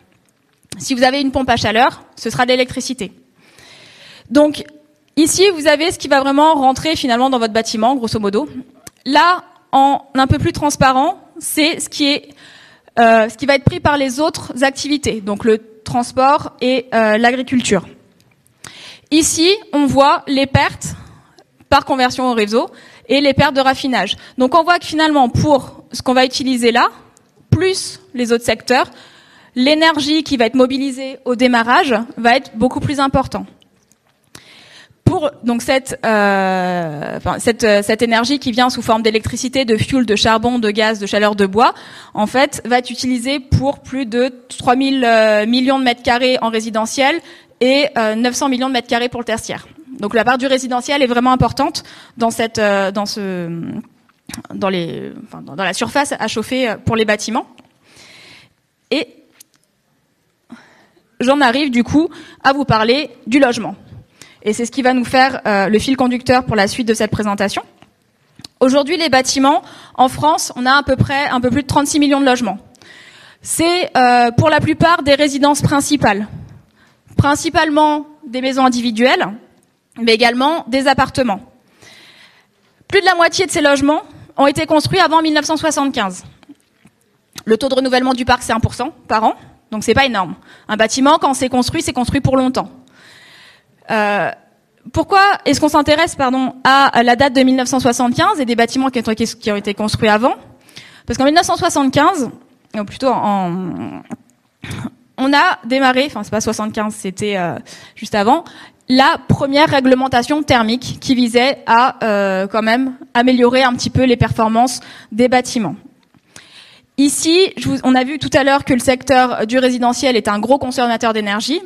Si vous avez une pompe à chaleur, ce sera de l'électricité. Donc ici, vous avez ce qui va vraiment rentrer finalement dans votre bâtiment, grosso modo. Là, en un peu plus transparent, c'est ce qui euh, va être pris par les autres activités, donc le transport et euh, l'agriculture. Ici, on voit les pertes par conversion au réseau et les pertes de raffinage. Donc on voit que finalement, pour ce qu'on va utiliser là, plus les autres secteurs, l'énergie qui va être mobilisée au démarrage va être beaucoup plus importante pour donc cette, euh, euh, cette énergie qui vient sous forme d'électricité, de fuel, de charbon, de gaz, de chaleur, de bois, en fait, va être utilisée pour plus de 3000 euh, millions de mètres carrés en résidentiel et 900 millions de mètres carrés pour le tertiaire. Donc la part du résidentiel est vraiment importante dans cette, dans ce, dans les, enfin, dans la surface à chauffer pour les bâtiments. Et j'en arrive du coup à vous parler du logement. Et c'est ce qui va nous faire euh, le fil conducteur pour la suite de cette présentation. Aujourd'hui, les bâtiments, en France, on a à peu près un peu plus de 36 millions de logements. C'est euh, pour la plupart des résidences principales, principalement des maisons individuelles, mais également des appartements. Plus de la moitié de ces logements ont été construits avant 1975. Le taux de renouvellement du parc, c'est 1% par an, donc c'est pas énorme. Un bâtiment, quand c'est construit, c'est construit pour longtemps. Euh, pourquoi est-ce qu'on s'intéresse pardon, à la date de 1975 et des bâtiments qui ont, été construits avant? Parce qu'en 1975, ou plutôt en, on a démarré, enfin c'est pas 75, c'était juste avant, la première réglementation thermique qui visait à quand même améliorer un petit peu les performances des bâtiments. Ici, on a vu tout à l'heure que le secteur du résidentiel est un gros consommateur d'énergie.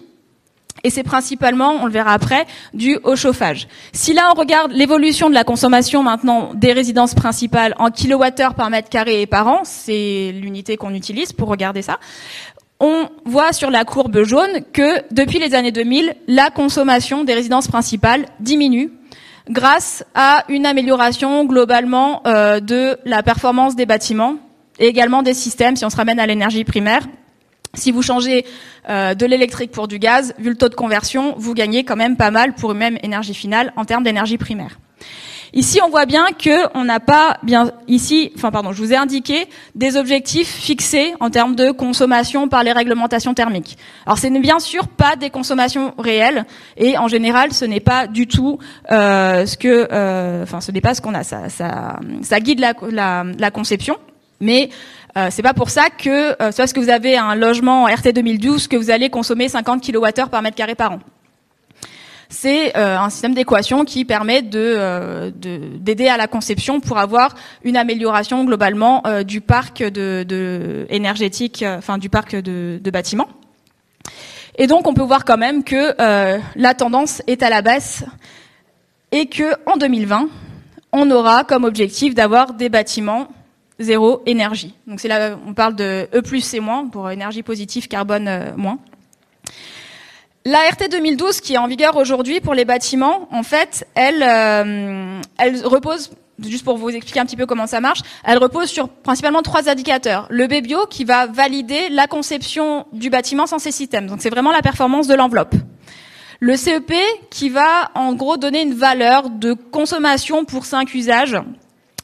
Et c'est principalement, on le verra après, dû au chauffage. Si là on regarde l'évolution de la consommation maintenant des résidences principales en kilowattheures par mètre carré et par an, c'est l'unité qu'on utilise pour regarder ça, on voit sur la courbe jaune que depuis les années 2000, la consommation des résidences principales diminue grâce à une amélioration globalement euh, de la performance des bâtiments et également des systèmes, si on se ramène à l'énergie primaire. Si vous changez euh, de l'électrique pour du gaz, vu le taux de conversion, vous gagnez quand même pas mal pour une même énergie finale en termes d'énergie primaire. Ici, on voit bien que on n'a pas bien ici, enfin pardon, je vous ai indiqué des objectifs fixés en termes de consommation par les réglementations thermiques. Alors, ce n'est bien sûr pas des consommations réelles et en général, ce n'est pas du tout euh, ce que, euh, enfin, ce n'est pas ce qu'on a. Ça, guide la, conception. Mais euh, c'est pas pour ça que euh, soit ce que vous avez un logement RT 2012 que vous allez consommer 50 kWh par mètre carré par an. C'est euh, un système d'équation qui permet de d'aider à la conception pour avoir une amélioration globalement du parc de, énergétique, enfin du parc de, bâtiments. Et donc on peut voir quand même que la tendance est à la baisse et que en 2020 on aura comme objectif d'avoir des bâtiments zéro énergie. Donc c'est là, on parle de E plus C moins pour énergie positive, carbone euh, moins. La RT 2012 qui est en vigueur aujourd'hui pour les bâtiments, en fait, elle, euh, elle repose, juste pour vous expliquer un petit peu comment ça marche, elle repose sur principalement trois indicateurs. Le BBio qui va valider la conception du bâtiment sans ces systèmes. Donc c'est vraiment la performance de l'enveloppe. Le CEP qui va en gros donner une valeur de consommation pour cinq usages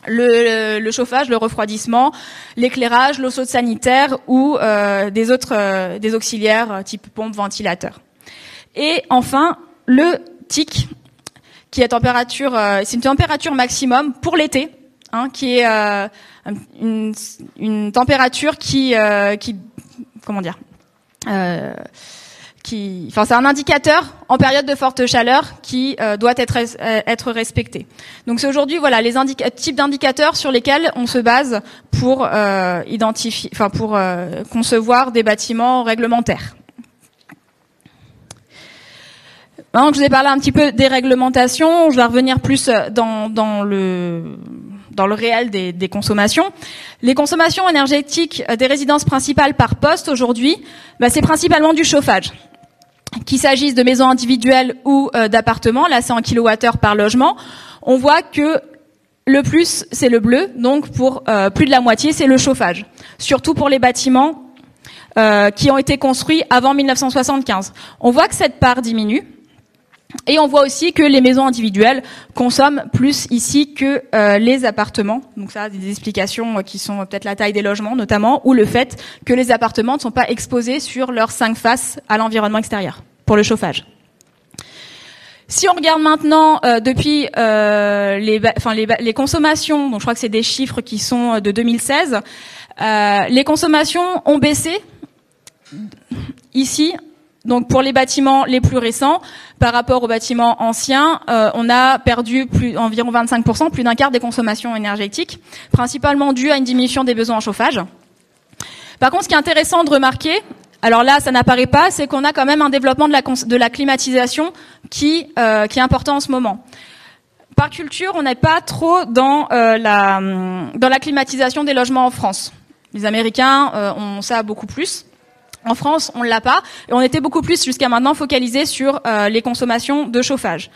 le, chauffage, le refroidissement, l'éclairage, l'eau chaude sanitaire ou euh, des autres euh, des auxiliaires type pompe, ventilateur. Et enfin le TIC, qui est température, c'est une température maximum pour l'été, hein, qui est une, une, température qui, qui comment dire enfin, c'est un indicateur en période de forte chaleur qui euh, doit être euh, être respecté. Donc c'est aujourd'hui voilà les types d'indicateurs sur lesquels on se base pour euh, identifier, enfin pour concevoir des bâtiments réglementaires. Maintenant que je vous ai parlé un petit peu des réglementations, je vais revenir plus dans, dans le réel des, consommations. Les consommations énergétiques des résidences principales par poste aujourd'hui, bah, c'est principalement du chauffage qu'il s'agisse de maisons individuelles ou euh, d'appartements, là c'est en kilowattheure par logement, on voit que le plus c'est le bleu, donc pour euh, plus de la moitié c'est le chauffage, surtout pour les bâtiments euh, qui ont été construits avant 1975. On voit que cette part diminue. Et on voit aussi que les maisons individuelles consomment plus ici que les appartements. Donc ça des explications qui sont peut-être la taille des logements notamment, ou le fait que les appartements ne sont pas exposés sur leurs cinq faces à l'environnement extérieur pour le chauffage. Si on regarde maintenant euh, depuis euh, les, les, consommations, donc je crois que c'est des chiffres qui sont euh, de 2016, euh, les consommations ont baissé ici. Donc pour les bâtiments les plus récents, par rapport aux bâtiments anciens, euh, on a perdu environ 25%, plus d'un quart des consommations énergétiques, principalement dû à une diminution des besoins en chauffage. Par contre, ce qui est intéressant de remarquer, alors là, ça n'apparaît pas, c'est qu'on a quand même un développement de la, climatisation qui, euh, qui est important en ce moment. Par culture, on n'est pas trop dans, euh, la, dans la climatisation des logements en France. Les Américains ont ça beaucoup plus. En France, on ne l'a pas. Et on était beaucoup plus jusqu'à maintenant focalisé sur euh, les consommations de chauffage.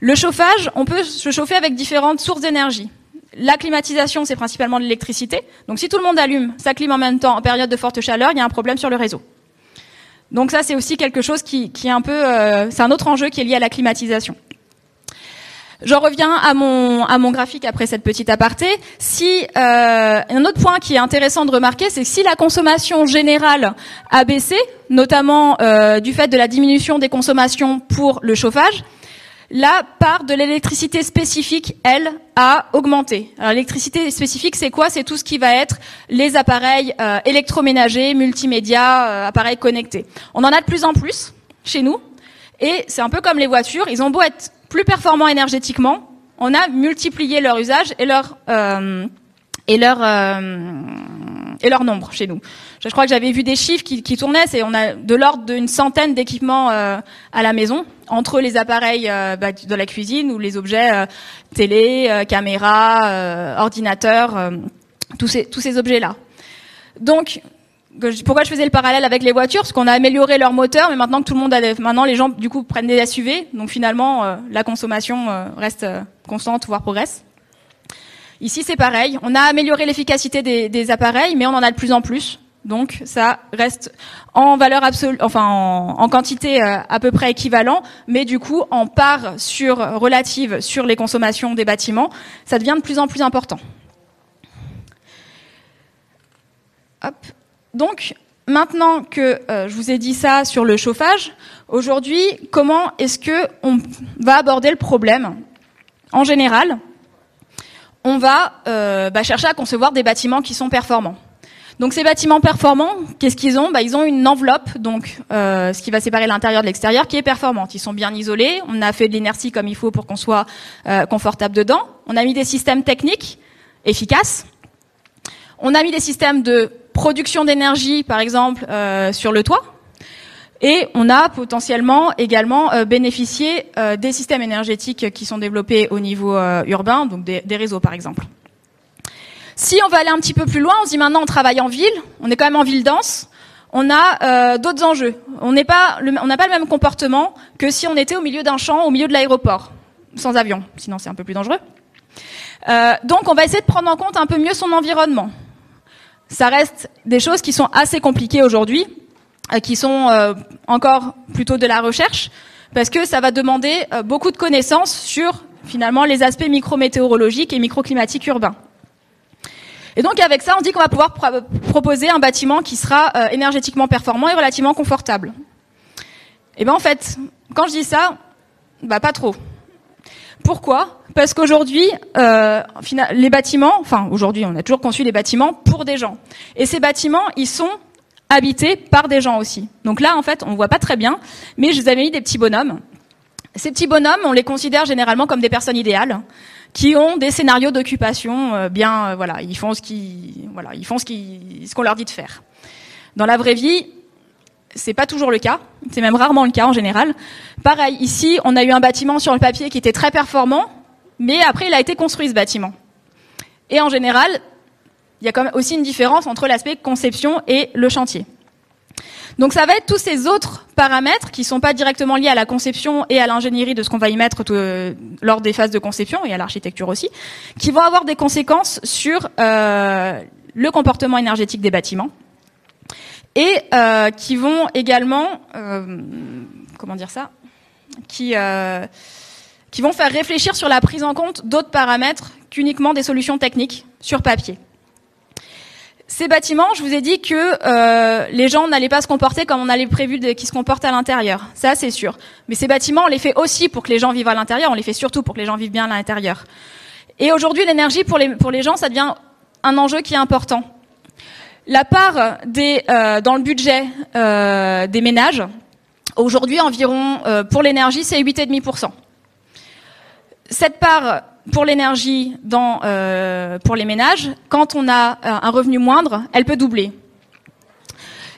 Le chauffage, on peut se chauffer avec différentes sources d'énergie. La climatisation, c'est principalement de l'électricité. Donc si tout le monde allume sa clim en même temps en période de forte chaleur, il y a un problème sur le réseau. Donc ça, c'est aussi quelque chose qui, est un peu, euh, c'est un autre enjeu qui est lié à la climatisation. Je reviens à mon, à mon graphique après cette petite aparté. Si euh, un autre point qui est intéressant de remarquer, c'est que si la consommation générale a baissé, notamment euh, du fait de la diminution des consommations pour le chauffage, la part de l'électricité spécifique, elle, a augmenté. L'électricité spécifique, c'est quoi? C'est tout ce qui va être les appareils euh, électroménagers, multimédia, euh, appareils connectés. On en a de plus en plus chez nous, et c'est un peu comme les voitures. Ils ont beau être plus performants énergétiquement, on a multiplié leur usage et leur euh, et leur et leur nombre chez nous. Je crois que j'avais vu des chiffres qui, tournaient, c'est on a de l'ordre d'une centaine d'équipements euh, à la maison, entre les appareils euh, bah, de la cuisine ou les objets euh, télé, caméra, ordinateur, tous ces tous ces objets là. Donc pourquoi je faisais le parallèle avec les voitures Parce qu'on a amélioré leur moteur, mais maintenant que tout le monde a maintenant les gens du coup prennent des SUV, donc finalement la consommation reste constante voire progresse. Ici, c'est pareil. On a amélioré l'efficacité des, appareils, mais on en a de plus en plus. Donc, ça reste en valeur absolue, enfin en, quantité euh, à peu près équivalent, mais du coup, en part sur relative sur les consommations des bâtiments, ça devient de plus en plus important. Hop. Donc, maintenant que euh, je vous ai dit ça sur le chauffage, aujourd'hui, comment est-ce que on va aborder le problème? En général, on va euh, bah, chercher à concevoir des bâtiments qui sont performants. Donc ces bâtiments performants, qu'est-ce qu'ils ont? Bah, Ils ont une enveloppe, donc euh, ce qui va séparer l'intérieur de l'extérieur, qui est performante. Ils sont bien isolés, on a fait de l'inertie comme il faut pour qu'on soit euh, confortable dedans. On a mis des systèmes techniques efficaces. On a mis des systèmes de production d'énergie, par exemple, sur le toit. Et on a potentiellement également euh, bénéficié euh, des systèmes énergétiques qui sont développés au niveau euh, urbain, donc des, réseaux par exemple. Si on va aller un petit peu plus loin, on se dit maintenant on travaille en ville, on est quand même en ville dense, on a d'autres enjeux. On n'est pas, on n'a pas le même comportement que si on était au milieu d'un champ, au milieu de l'aéroport, sans avion. Sinon c'est un peu plus dangereux. donc on va essayer de prendre en compte un peu mieux son environnement. Ça reste des choses qui sont assez compliquées aujourd'hui. Euh, qui sont euh, encore plutôt de la recherche, parce que ça va demander euh, beaucoup de connaissances sur finalement les aspects micrométéorologiques et microclimatiques urbains. Et donc avec ça, on dit qu'on va pouvoir proposer un bâtiment qui sera énergétiquement performant et relativement confortable. Et ben en fait, quand je dis ça, bah pas trop. Pourquoi? Parce qu'aujourd'hui, euh, les bâtiments, enfin aujourd'hui, on a toujours conçu des bâtiments pour des gens. Et ces bâtiments, ils sont habités par des gens aussi. Donc là, en fait, on voit pas très bien, mais je vous avais mis des petits bonhommes. Ces petits bonhommes, on les considère généralement comme des personnes idéales, qui ont des scénarios d'occupation euh, bien, euh, voilà, ils font ce voilà, ce qu'on leur dit de faire. Dans la vraie vie, c'est pas toujours le cas, c'est même rarement le cas en général. Pareil, ici, on a eu un bâtiment sur le papier qui était très performant, mais après, il a été construit ce bâtiment. Et en général, il y a quand même aussi une différence entre l'aspect conception et le chantier. Donc ça va être tous ces autres paramètres qui sont pas directement liés à la conception et à l'ingénierie de ce qu'on va y mettre euh, lors des phases de conception et à l'architecture aussi, qui vont avoir des conséquences sur euh, le comportement énergétique des bâtiments et euh, qui vont également, comment dire ça, qui qui vont faire réfléchir sur la prise en compte d'autres paramètres qu'uniquement des solutions techniques sur papier. Ces bâtiments, je vous ai dit que euh, les gens n'allaient pas se comporter comme on avait prévu qu'ils se comportent à l'intérieur. Ça, c'est sûr. Mais ces bâtiments, on les fait aussi pour que les gens vivent à l'intérieur. On les fait surtout pour que les gens vivent bien à l'intérieur. Et aujourd'hui, l'énergie pour les, pour les gens, ça devient un enjeu qui est important. La part des, euh, dans le budget euh, des ménages, aujourd'hui, environ, euh, pour l'énergie, c'est 8,5%. Cette part pour l'énergie dans euh, pour les ménages, quand on a euh, un revenu moindre, elle peut doubler.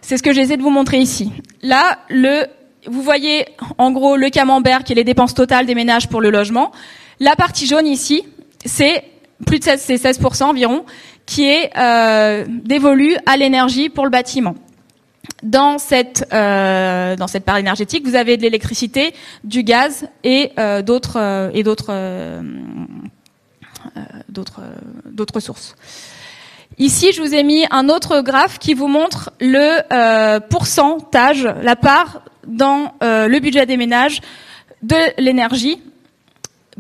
C'est ce que j'essaie de vous montrer ici. Là, le vous voyez en gros le camembert qui est les dépenses totales des ménages pour le logement. La partie jaune ici, c'est plus de 16, 16% environ, qui est euh, dévolu à l'énergie pour le bâtiment dans cette euh, dans cette part énergétique, vous avez de l'électricité, du gaz et euh, d'autres euh, et d'autres euh, d'autres d'autres sources. Ici, je vous ai mis un autre graphe qui vous montre le pourcentage, la part dans le budget des ménages de l'énergie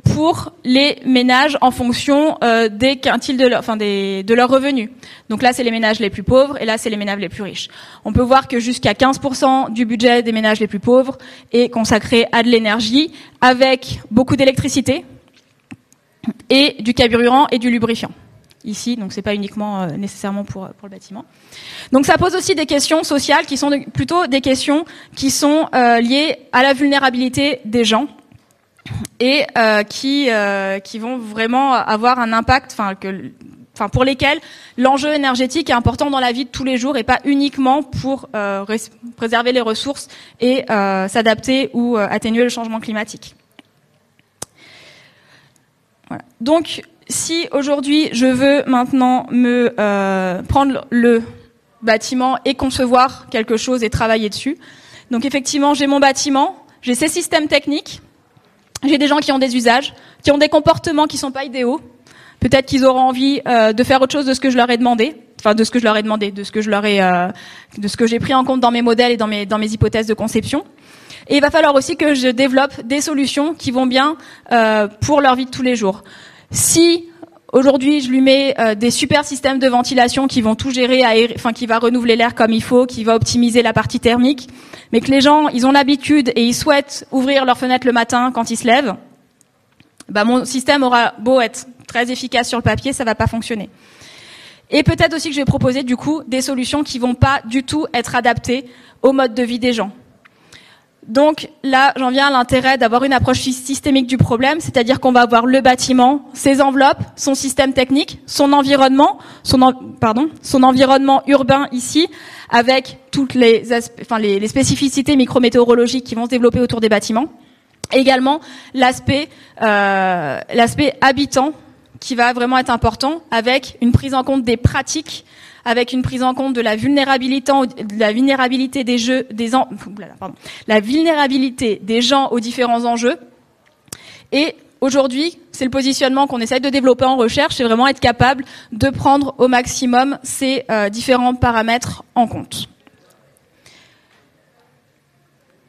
pour les ménages en fonction euh, des quintiles de leur, enfin des, de leurs revenus. Donc là, c'est les ménages les plus pauvres et là, c'est les ménages les plus riches. On peut voir que jusqu'à 15% du budget des ménages les plus pauvres est consacré à de l'énergie avec beaucoup d'électricité et du carburant et du lubrifiant. Ici, donc c'est pas uniquement euh, nécessairement pour, pour le bâtiment. Donc ça pose aussi des questions sociales qui sont plutôt des questions qui sont euh, liées à la vulnérabilité des gens et euh, qui euh, qui vont vraiment avoir un impact, enfin pour lesquels l'enjeu énergétique est important dans la vie de tous les jours et pas uniquement pour euh, préserver les ressources et s'adapter ou atténuer le changement climatique. Donc, si aujourd'hui je veux maintenant me prendre le bâtiment et concevoir quelque chose et travailler dessus, donc effectivement j'ai mon bâtiment, j'ai ces systèmes techniques, j'ai des gens qui ont des usages, qui ont des comportements qui sont pas idéaux. Peut-être qu'ils auront envie euh, de faire autre chose de ce que je leur ai demandé, enfin de ce que je leur ai demandé, de ce que je leur ai, euh, de ce que j'ai pris en compte dans mes modèles et dans mes dans mes hypothèses de conception. Et il va falloir aussi que je développe des solutions qui vont bien euh, pour leur vie de tous les jours. Si Aujourd'hui, je lui mets euh, des super systèmes de ventilation qui vont tout gérer, enfin qui va renouveler l'air comme il faut, qui va optimiser la partie thermique, mais que les gens, ils ont l'habitude et ils souhaitent ouvrir leurs fenêtres le matin quand ils se lèvent. Bah, mon système aura beau être très efficace sur le papier, ça va pas fonctionner. Et peut-être aussi que je vais proposer du coup des solutions qui vont pas du tout être adaptées au mode de vie des gens. Donc là, j'en viens à l'intérêt d'avoir une approche systémique du problème, c'est-à-dire qu'on va avoir le bâtiment, ses enveloppes, son système technique, son environnement, son pardon, son environnement urbain ici, avec toutes les spécificités micrométéorologiques qui vont se développer autour des bâtiments. Également l'aspect euh, l'aspect habitant qui va vraiment être important, avec une prise en compte des pratiques avec une prise en compte de la vulnérabilité, des jeux, des en, la vulnérabilité des gens aux différents enjeux. Et aujourd'hui, c'est le positionnement qu'on essaye de développer en recherche, c'est vraiment être capable de prendre au maximum ces euh, différents paramètres en compte.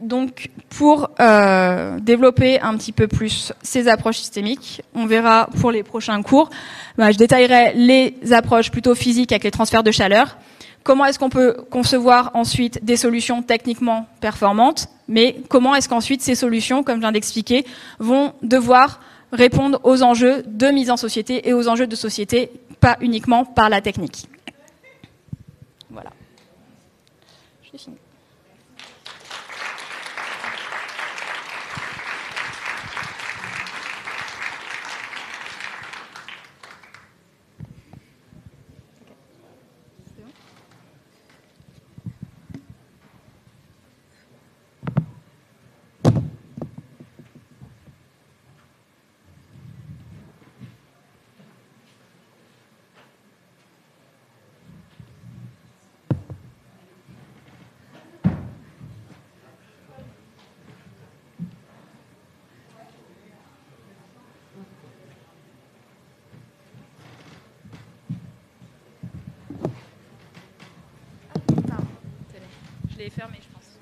Donc, pour euh, développer un petit peu plus ces approches systémiques, on verra pour les prochains cours. Bah, je détaillerai les approches plutôt physiques avec les transferts de chaleur. Comment est-ce qu'on peut concevoir ensuite des solutions techniquement performantes, mais comment est-ce qu'ensuite ces solutions, comme je viens d'expliquer, vont devoir répondre aux enjeux de mise en société et aux enjeux de société, pas uniquement par la technique? Voilà. J'ai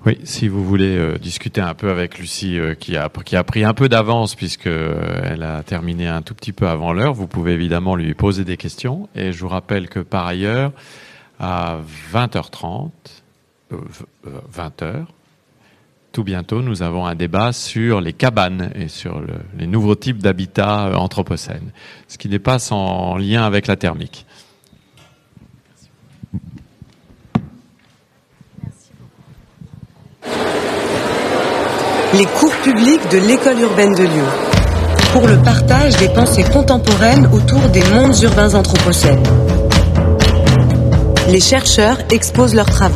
Oui, si vous voulez euh, discuter un peu avec Lucie, euh, qui, a, pris un peu d'avance puisque euh, elle a terminé un tout petit peu avant l'heure, vous pouvez évidemment lui poser des questions. Et je vous rappelle que par ailleurs, à 20h30, 20h, tout bientôt, nous avons un débat sur les cabanes et sur le, les nouveaux types d'habitats anthropocènes, ce qui n'est pas sans lien avec la thermique. Les cours publics de l'école urbaine de Lyon. Pour le partage des pensées contemporaines autour des mondes urbains anthropocènes. Les chercheurs exposent leurs travaux.